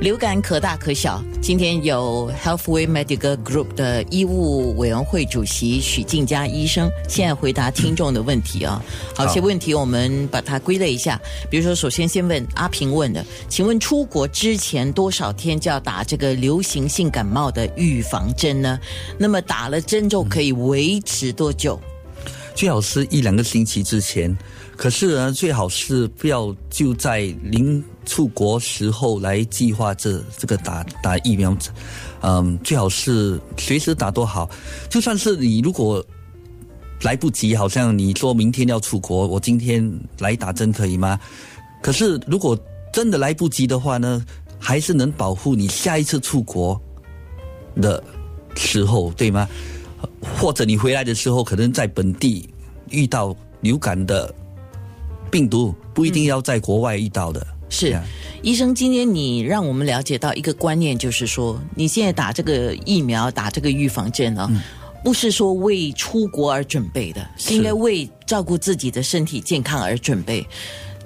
流感可大可小。今天有 Healthway Medical Group 的医务委员会主席许静佳医生，现在回答听众的问题啊。好些问题我们把它归类一下，比如说，首先先问阿平问的，请问出国之前多少天就要打这个流行性感冒的预防针呢？那么打了针就可以维持多久？最好是一两个星期之前，可是呢，最好是不要就在临出国时候来计划这这个打打疫苗，嗯，最好是随时打都好。就算是你如果来不及，好像你说明天要出国，我今天来打针可以吗？可是如果真的来不及的话呢，还是能保护你下一次出国的时候，对吗？或者你回来的时候，可能在本地遇到流感的病毒，不一定要在国外遇到的。是，医生，今天你让我们了解到一个观念，就是说，你现在打这个疫苗，打这个预防针啊，不是说为出国而准备的，是。应该为照顾自己的身体健康而准备。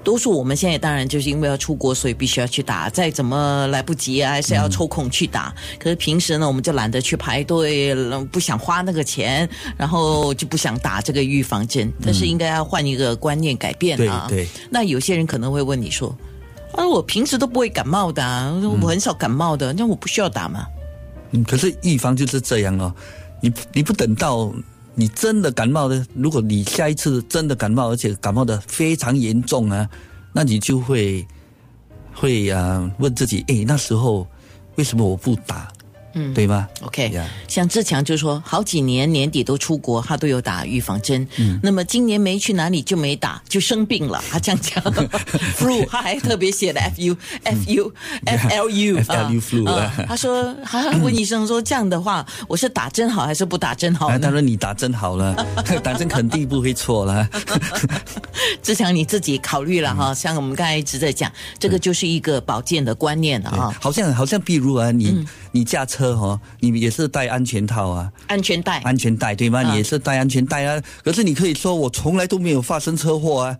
多数我们现在当然就是因为要出国，所以必须要去打。再怎么来不及啊，还是要抽空去打。可是平时呢，我们就懒得去排队，不想花那个钱，然后就不想打这个预防针。但是应该要换一个观念，改变啊。对。那有些人可能会问你说：“啊，我平时都不会感冒的，我很少感冒的，那我不需要打吗？”嗯，可是预防就是这样哦。你你不等到。你真的感冒的，如果你下一次真的感冒，而且感冒的非常严重啊，那你就会会啊问自己，哎，那时候为什么我不打？嗯，对吧？OK，像志强就说，好几年年底都出国，他都有打预防针。嗯，那么今年没去哪里就没打，就生病了。他这样讲，flu，他还特别写的 fu，fu，flu，flu，他说，他问医生说，这样的话，我是打针好还是不打针好？他说你打针好了，打针肯定不会错了。志强你自己考虑了哈，像我们刚才一直在讲，这个就是一个保健的观念了哈。好像好像，比如啊，你你驾车。车哈，你也是戴安全套啊？安全带，安全带对吗？你也是戴安全带啊？可是你可以说我从来都没有发生车祸啊，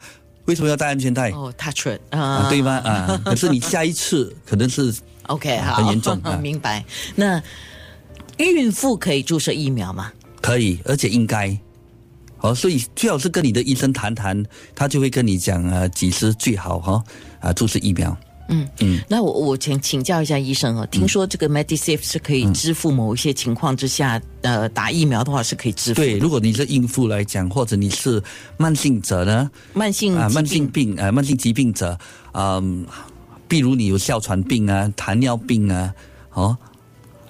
为什么要戴安全带？哦，touch it 啊，对吗？啊，可是你下一次可能是 OK 好，很严重，明白？那孕妇可以注射疫苗吗？可以，而且应该。哦，所以最好是跟你的医生谈谈，他就会跟你讲啊，几时最好哈啊注射疫苗。嗯嗯，那我我请请教一下医生哦，听说这个 Medisave 是可以支付某一些情况之下，呃，打疫苗的话是可以支付。对，如果你是孕妇来讲，或者你是慢性者呢？慢性啊，慢性病啊，慢性疾病者啊，比如你有哮喘病啊、糖尿病啊，哦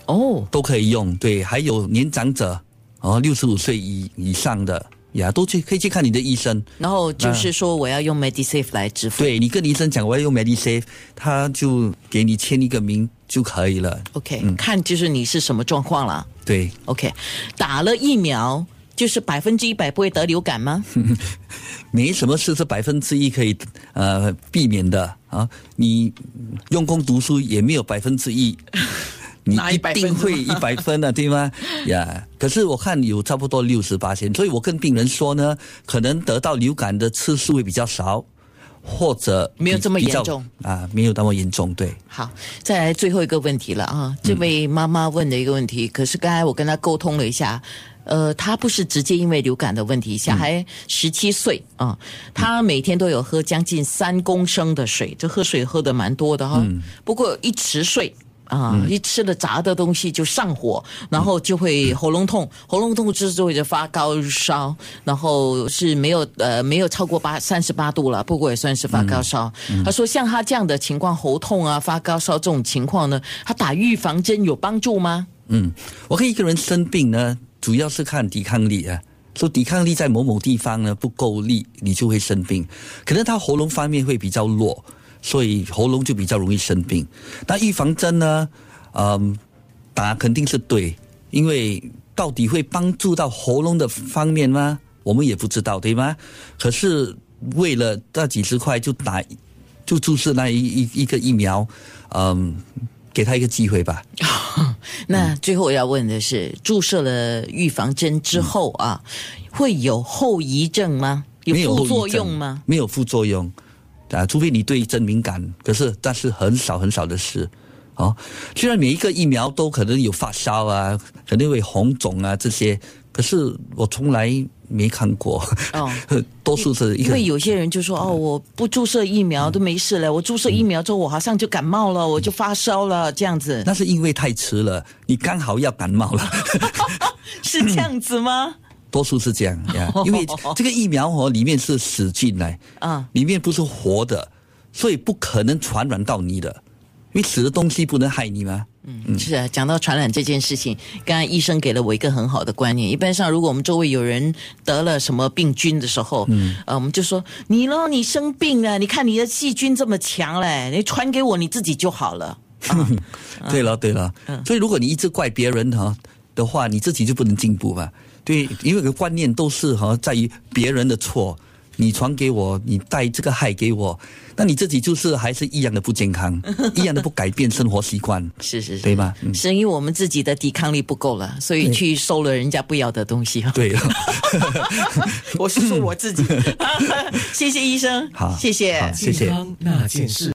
哦，都可以用。对，还有年长者哦，六十五岁以以上的。呀，都去可以去看你的医生，然后就是说我要用 MediSafe 来支付。对你跟医生讲我要用 MediSafe，他就给你签一个名就可以了。OK，看就是你是什么状况了。对，OK，打了疫苗就是百分之一百不会得流感吗？没什么事是百分之一可以呃避免的啊，你用功读书也没有百分之一。你一定会一百分的，对吗？呀，可是我看有差不多六十八千，所以我跟病人说呢，可能得到流感的次数会比较少，或者没有这么严重啊，没有那么严重。对，好，再来最后一个问题了啊，这位妈妈问的一个问题，可是刚才我跟她沟通了一下，呃，她不是直接因为流感的问题，小孩十七岁啊，她每天都有喝将近三公升的水，这喝水喝的蛮多的哈，不过一迟睡。啊，一吃了炸的东西就上火，然后就会喉咙痛，喉咙痛之后就发高烧，然后是没有呃没有超过八三十八度了，不过也算是发高烧。他说像他这样的情况，喉痛啊、发高烧这种情况呢，他打预防针有帮助吗？嗯，我看一个人生病呢，主要是看抵抗力啊，说抵抗力在某某地方呢不够力，你就会生病，可能他喉咙方面会比较弱。所以喉咙就比较容易生病。那预防针呢？嗯，打肯定是对，因为到底会帮助到喉咙的方面吗？我们也不知道，对吗？可是为了那几十块就打，就注射那一一一个疫苗，嗯，给他一个机会吧。那最后我要问的是，注射了预防针之后啊，会有后遗症吗？有副作用吗？没有副作用啊，除非你对真敏感，可是但是很少很少的事。哦，虽然每一个疫苗都可能有发烧啊，肯定会红肿啊这些，可是我从来没看过。哦，多数是因为有些人就说哦，我不注射疫苗都没事了，我注射疫苗之后我好像就感冒了，我就发烧了，这样子那是因为太迟了，你刚好要感冒了，是这样子吗？多数是这样 呀。因为这个疫苗哦里面是死菌来，啊，里面不是活的，所以不可能传染到你的，因为死的东西不能害你吗。嗯，是啊，讲到传染这件事情，刚刚医生给了我一个很好的观念。一般上，如果我们周围有人得了什么病菌的时候，嗯，呃，我们就说你咯，你生病了，你看你的细菌这么强嘞，你传给我，你自己就好了。啊 对了对了，所以如果你一直怪别人哈的话，你自己就不能进步嘛。对，因为个观念都是哈在于别人的错，你传给我，你带这个害给我，那你自己就是还是一样的不健康，一样的不改变生活习惯，是是是，对吧？嗯，是因为我们自己的抵抗力不够了，所以去收了人家不要的东西。对，我是说我自己。谢谢医生，好谢谢。谢谢那件事。